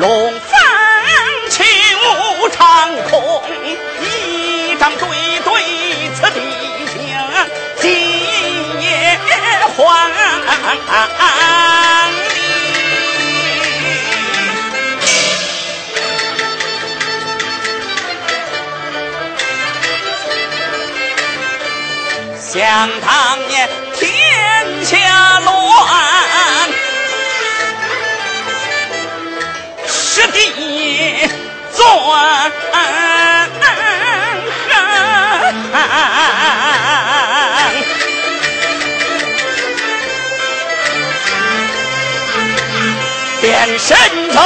龙凤起舞长空，一张对对此地情，今夜还礼。想当年天下乱，弟转行。变神州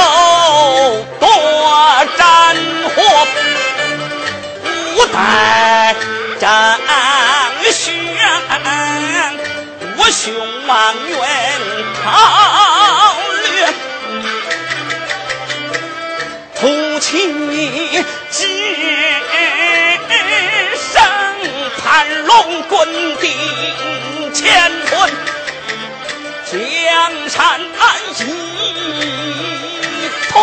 多战火，五代战旋，我兄望远逃突起只生盘龙滚顶乾坤。江山一统。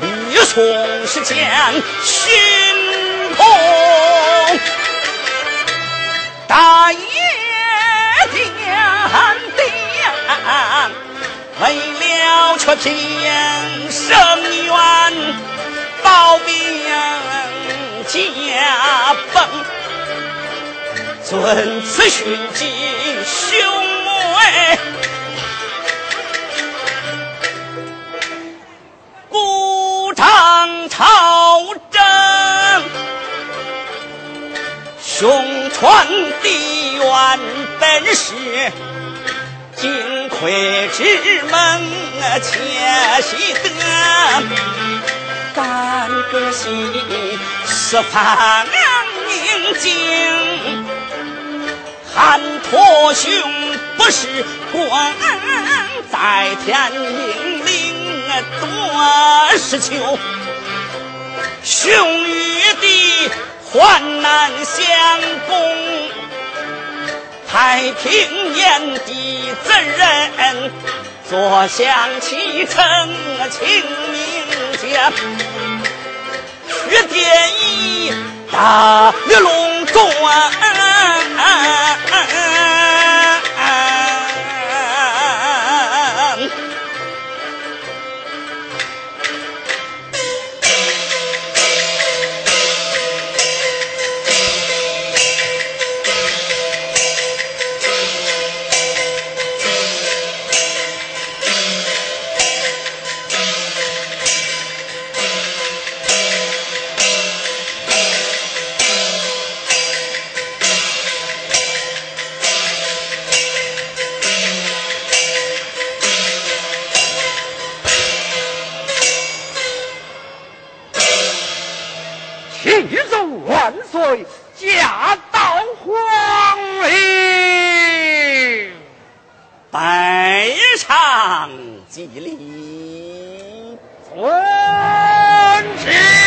吕宋是将心痛，大业汉帝为了却平生愿保命家风遵此训诫兄妹不倡朝政。兄传弟愿本是金匮之门，且喜得干个喜四方宁静。韩托兄不是官，在天命令多是求，兄与弟患难相共，太平年的真人，坐享其成，清明节，学电一大龙转。帝祖万岁，驾到！皇陵拜上祭礼，尊旨。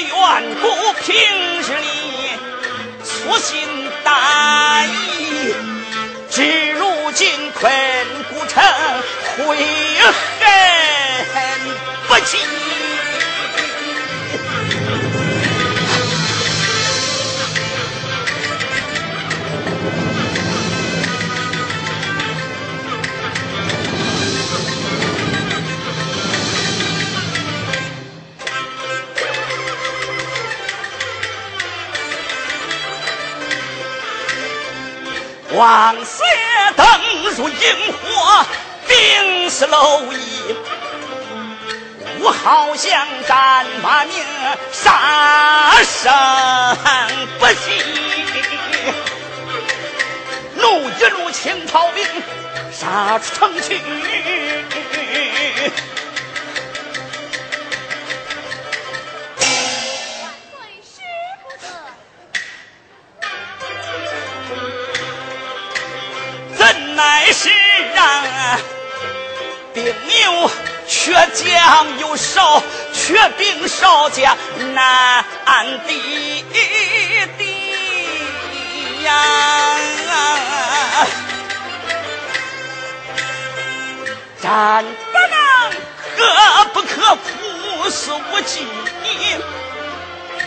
愿不平日里粗心大意，至如今困古城，悔恨不及。望雪灯如萤火，冰是蝼蚁。我好像战马名，杀生不息。怒一路清曹兵，杀出城去。让兵有缺将有少，缺兵少将难抵敌呀！战不能，可不可负死无计？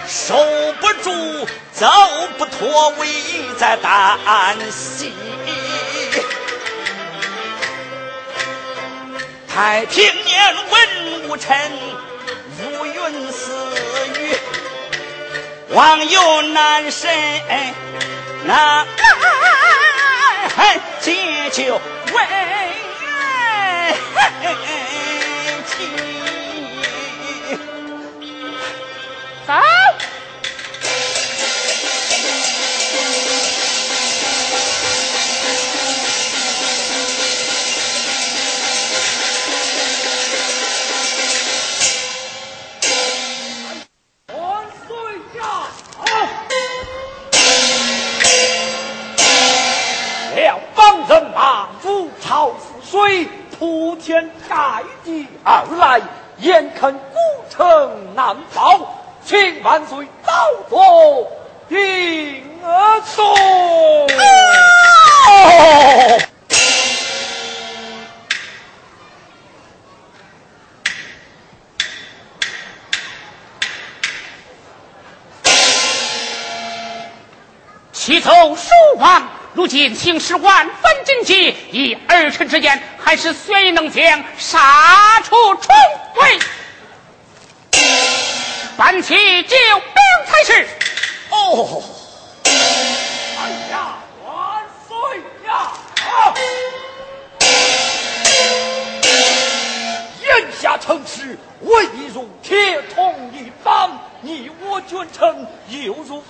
守不住，走不脱，危在旦夕。太平年，文武臣如云似雨，望有男神那。就为妻。走。铺盖地而来，眼看古城难保，请万岁早做定夺。启奏蜀王。如今形势万分紧急，以儿臣之言，还是谁能将杀出重围，办起救兵才是。哦，哎呀，万岁呀！啊眼下城市危如铁桶一般，你我君臣犹如。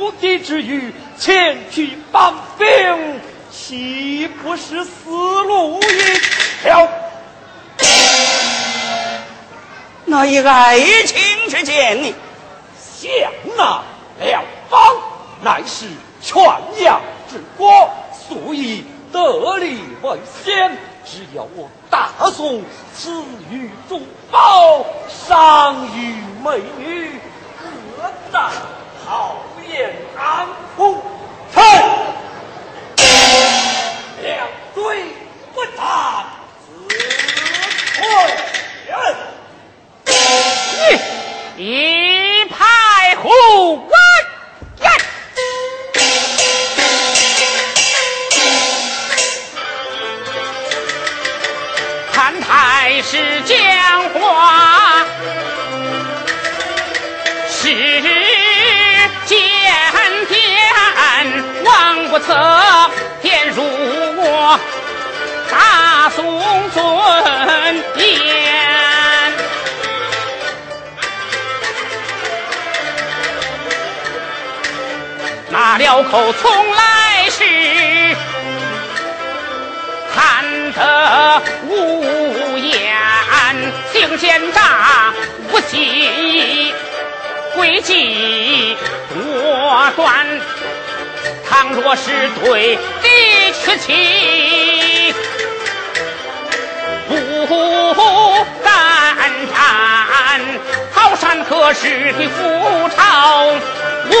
无敌之余，前去帮兵，岂不是死路一条？那以爱情之见，你想那两方乃是全阳之国，所以得利为先。只要我大宋赐予珠宝，赏与美女，何在好？燕安府，臣两罪不斩，自退人。一派胡言，看太师讲话是。王不测，便如我大宋尊严。那辽口从来是贪得无厌，行奸诈无信，诡计多端。倘若是对敌屈膝，不敢战，好山可是的覆巢无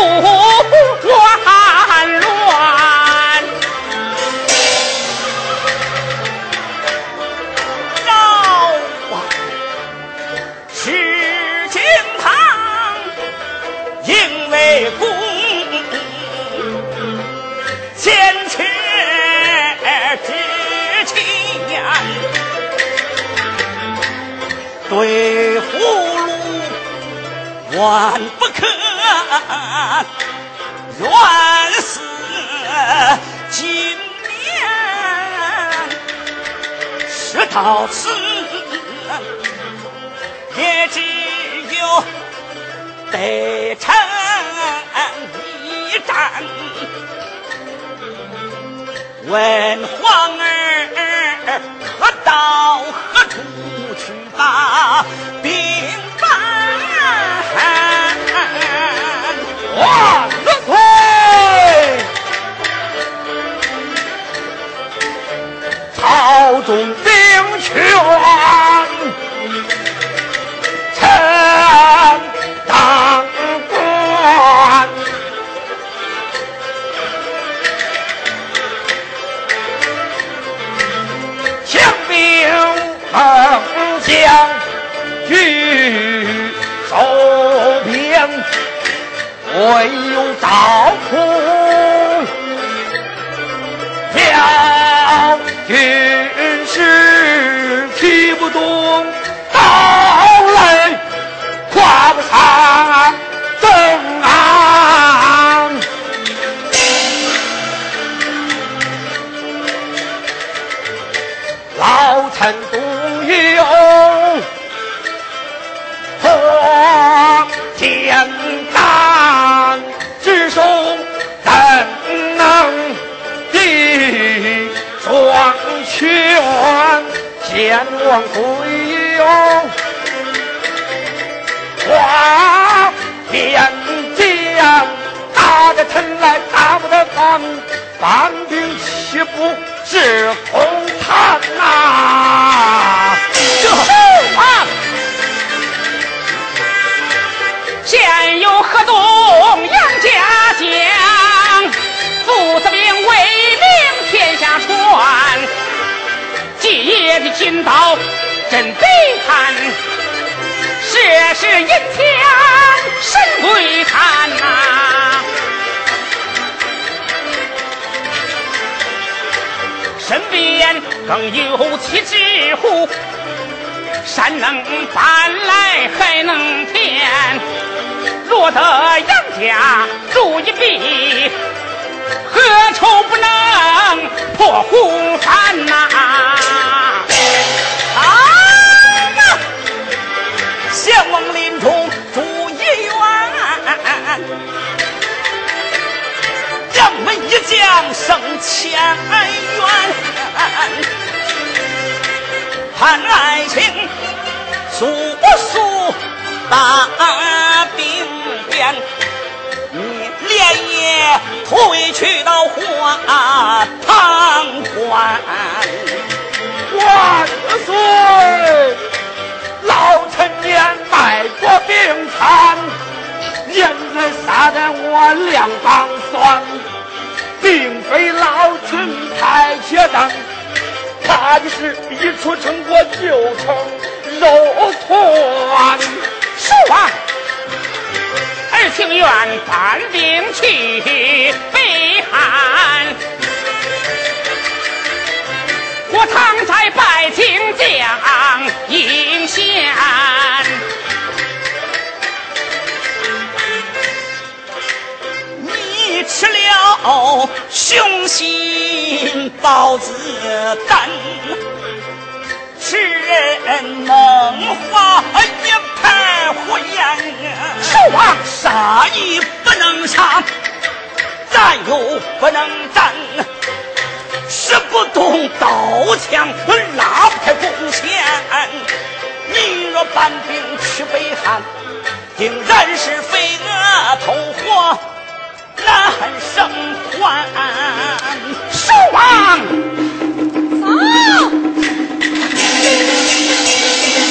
到此，也只有得成一战。问皇儿可到何处去？把兵办，权，臣当官，强兵猛将举手边，唯有赵普。动刀来，跨不上。大兵变？你连夜退去到花堂关。万岁！老臣年迈多病残，人人杀得我两膀酸，并非老臣太怯等。怕的是一出城我就成肉团。叔啊，儿情愿搬兵去北汉，我常在拜金将应贤。你吃了雄心豹子胆，吃人能话一盘火焰。叔啊，杀亦不能杀，战又不能战，使不动刀枪，拉不开弓弦。你若搬兵去北汉，定然是飞蛾投火。难生还，守王走。なるほど。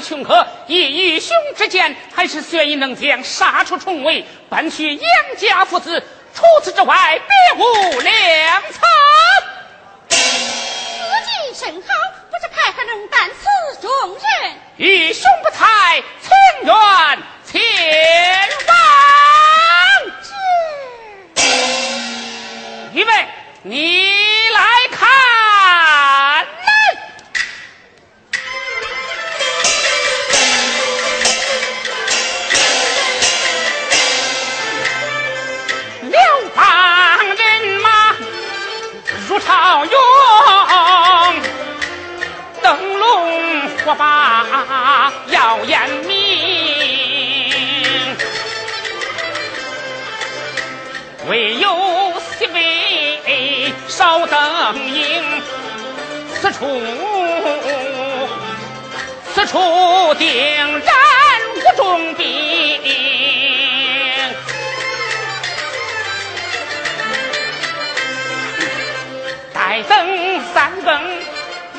穷客，以与兄之见，还是悬疑能将杀出重围，搬去杨家父子。除此之外，别无良策。此计甚好，不知派何能担此重任？与兄不才，情愿烧灯影，此处此处定然无重兵。带等三更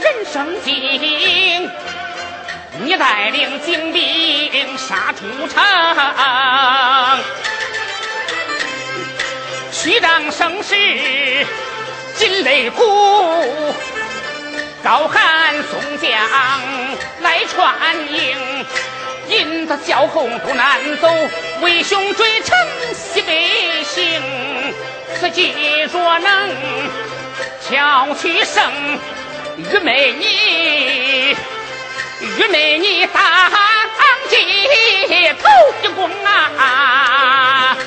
人声静，你带领精兵杀出城，虚张声势。金擂鼓，高喊宋江来传迎，引得小红不难走，为兄追城西北行，此计若能巧取胜。玉美你，玉美你当街头一公啊！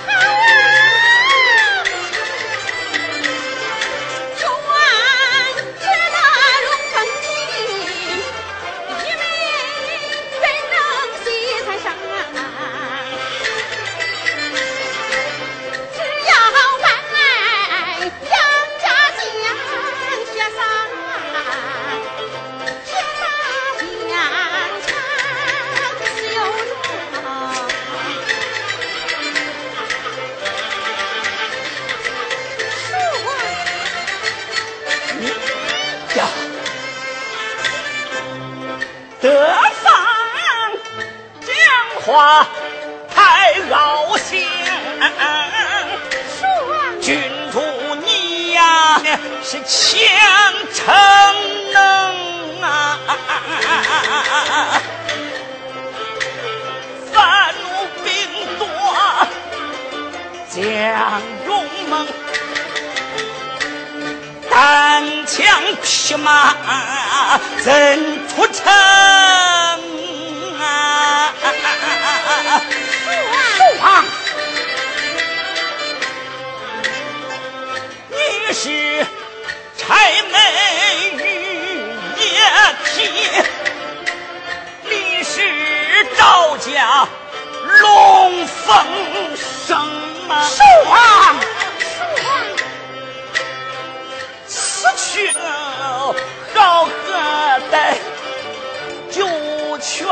话太高兴，君主你呀是强逞能啊，愤怒兵多，将勇猛，单枪匹马怎出城？父王，你是柴门玉叶梯，你是赵家龙凤生啊！父王，此去好何待？九泉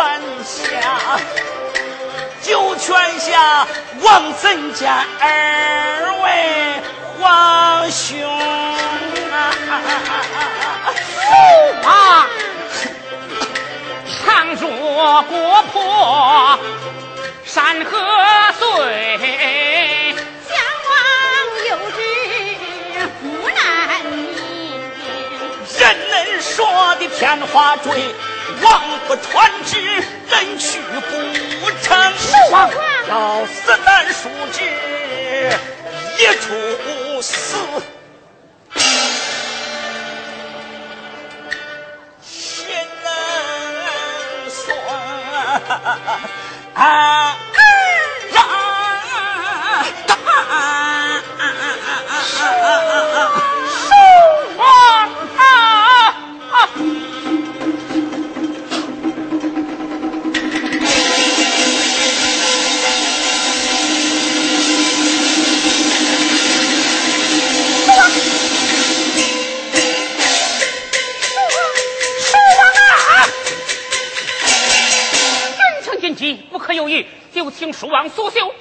下。九泉下，望怎见二位皇兄啊？啊！倘若国破山河碎，相王有旨不难明。人人说的天花坠。王不传旨，人去不成。要死难恕之，一处死。心难算啊！蜀王苏绣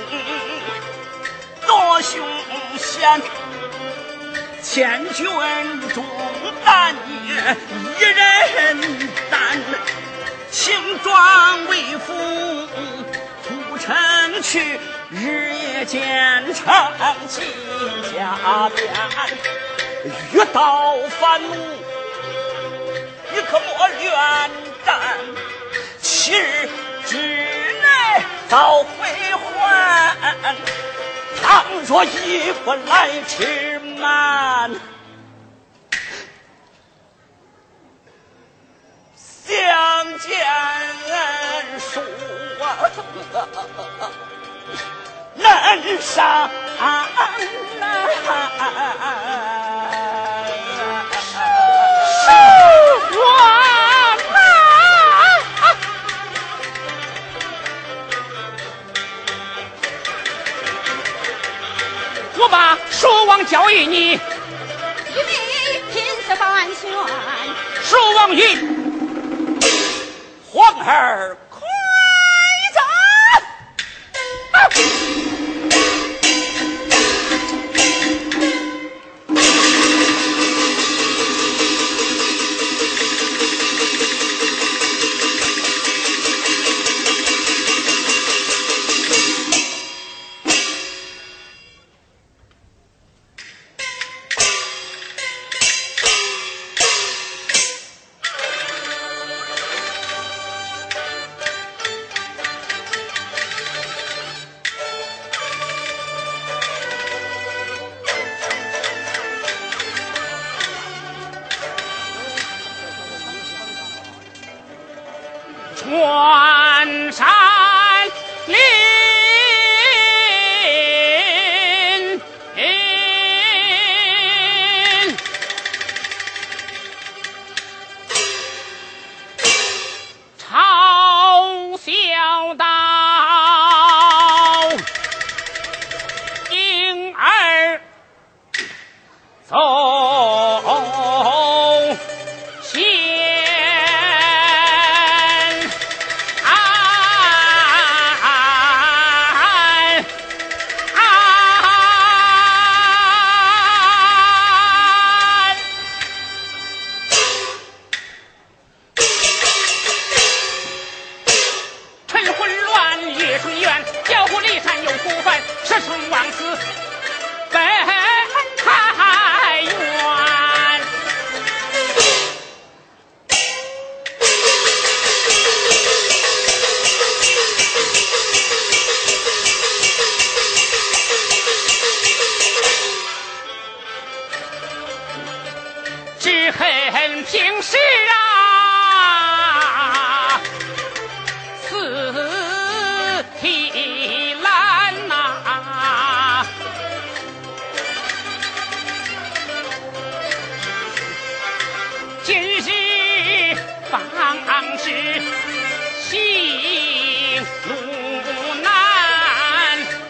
半兵落雄贤，千军中担也一人担，轻装为父出城去，日夜兼程。进家边，遇到烦怒，你可莫怨战，七日之早归还。倘若一不来迟慢，相见书啊，难上难。蜀王交与你，一命拼死翻旋。蜀王云，皇儿快走。方知行路难，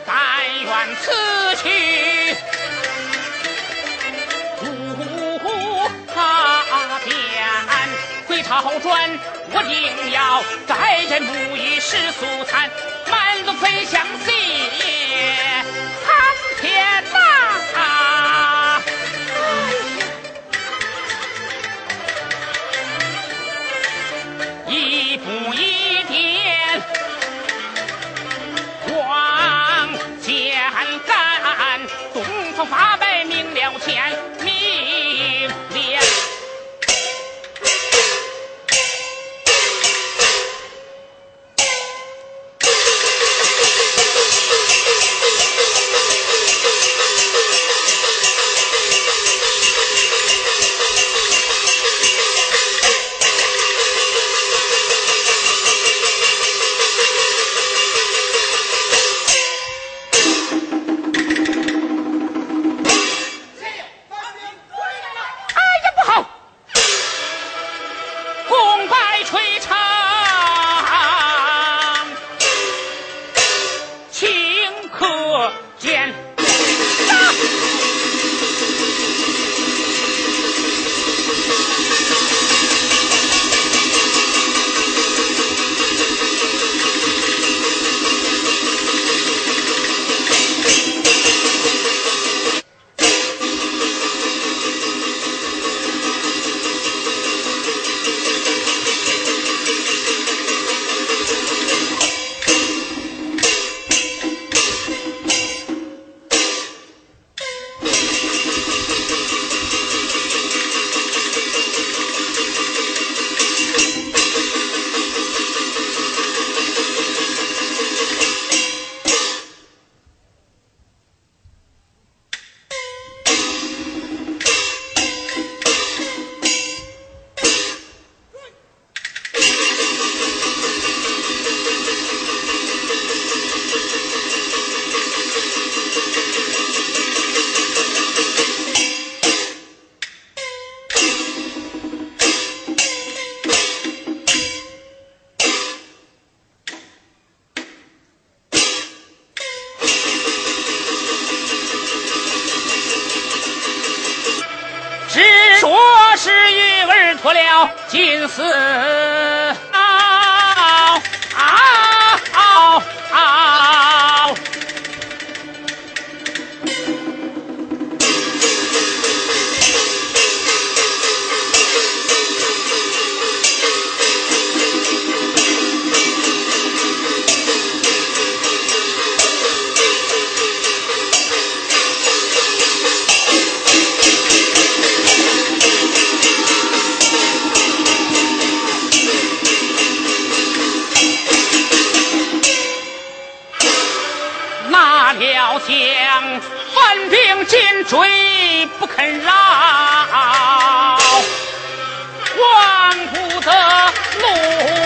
但愿此去不他变。回朝转，我定要再饮不以世俗餐，满路飞翔雪。犯病紧追不肯饶，望不得路。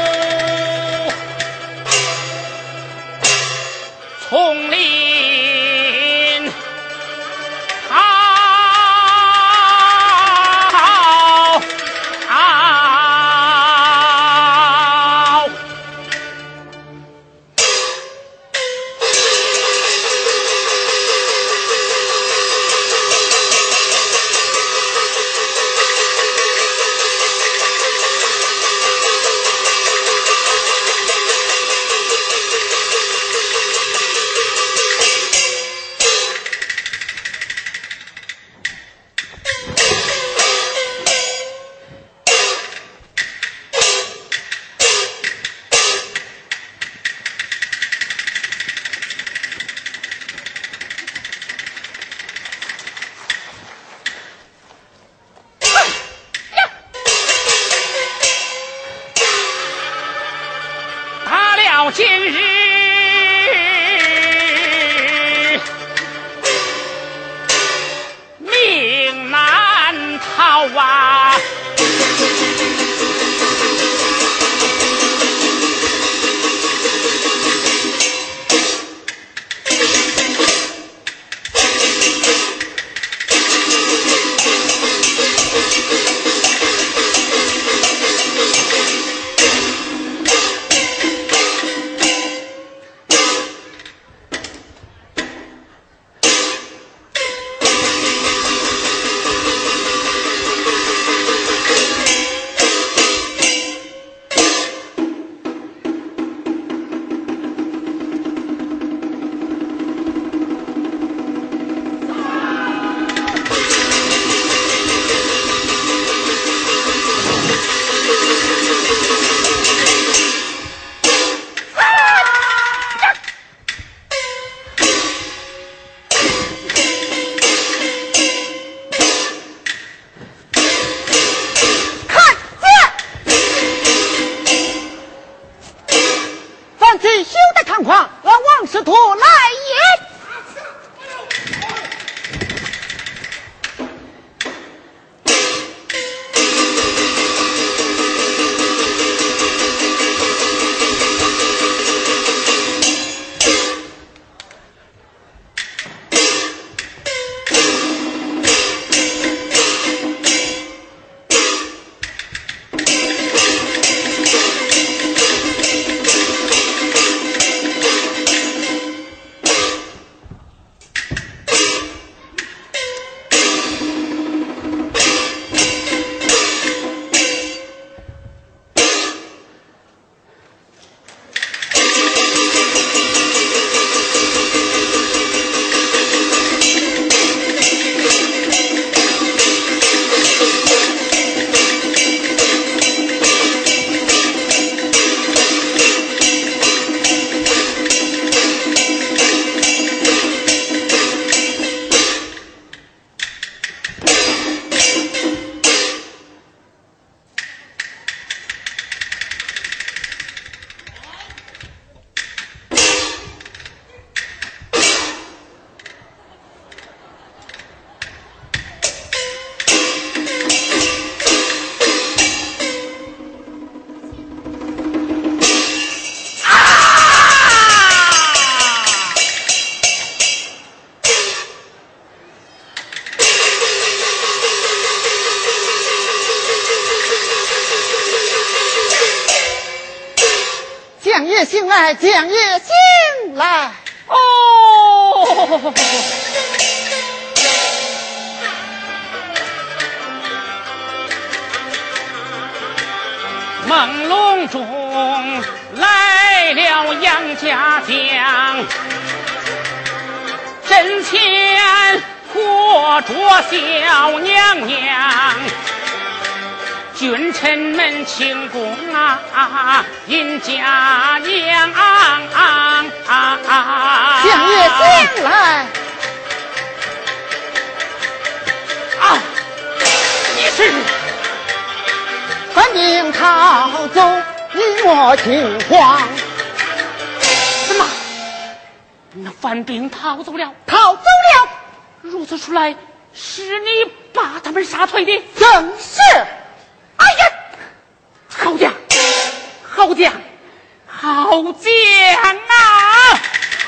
不见啊，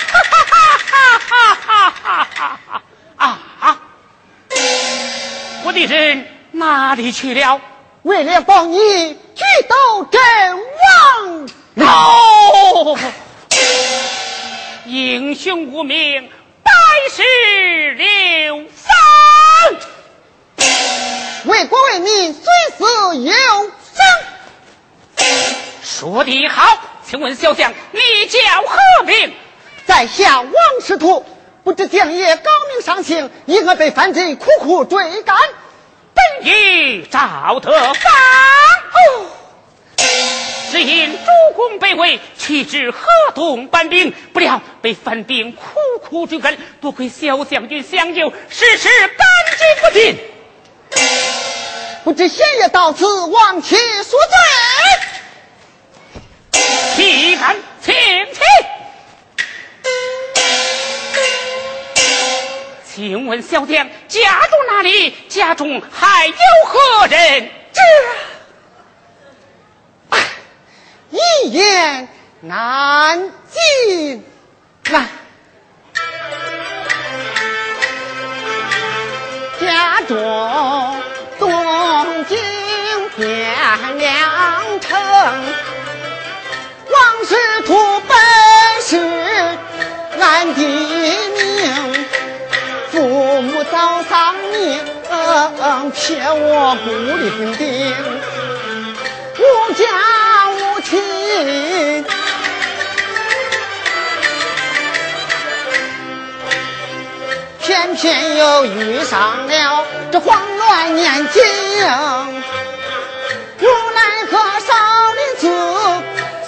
哈哈哈哈哈哈啊，我的人哪里去了？为了帮你去到阵亡。英雄无名，百世流芳。为国为民，虽死犹生。说得好。请问小将，你叫何名？在下王师徒，不知将爷高明上行，因何被犯罪苦苦追赶？本欲赵德芳，哦，只因主公被围，去至河东搬兵，不料被犯兵苦苦追赶，多亏小将军相救，时时感激不尽。不知贤爷到此，望其所罪。岂敢，请起。请问小将家中哪里？家中还有何人？这一言难尽。来，家中。东京汴梁城，师徒本是俺的命，父母早丧命，撇我孤零零，无家无亲，偏偏又遇上了这慌乱年景，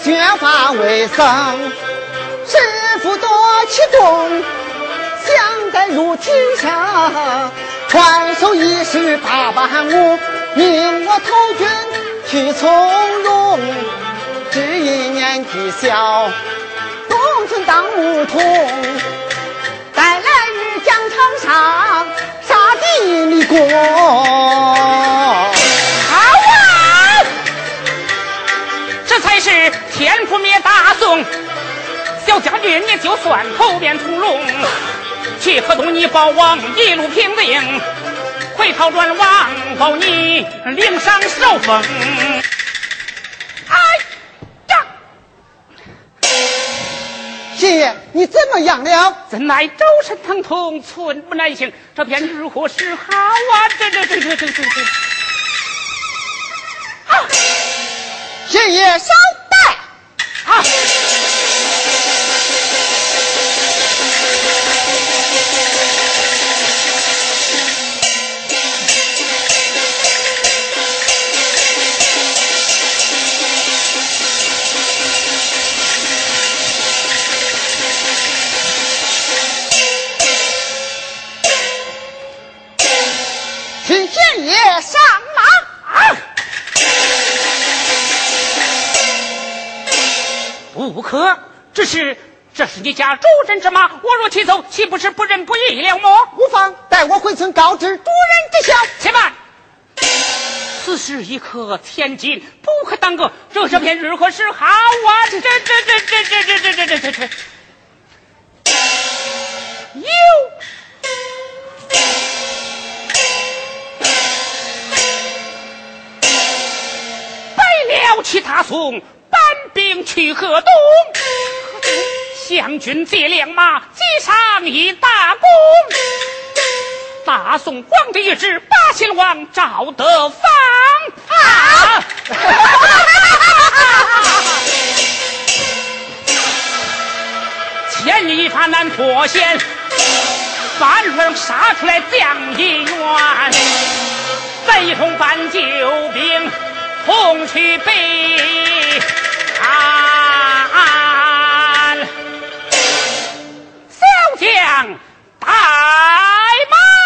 削发为僧，师傅多启动，想在如今生，传授一式八般武，命我投军去从容，只因年纪小，东村当牧童，待来日疆场上。杀敌立功，好啊！这才是天覆灭大宋。小将军，你就算头变屠龙，去河东你保王一路平定，回朝转王保你领赏受封。哎呀爷爷，你怎么样了？怎奈周身疼痛，寸步难行，这便如何是好啊？这这这这这这这！啊！爷爷，稍待。啊！是这是你家主人之马，我若骑走，岂不是不仁不义了么？无妨，待我回村告知主人知晓。且慢，此事已可天尽，不可耽搁。这这片日何是好啊？这这这这这这这这这这这，有败了其他宋。搬兵去河东，将军借良马击上一大功大宋光着一只八贤王赵德芳。啊 千里一发难脱险半路杀出来将一员。再一同搬救兵冲去北将怠慢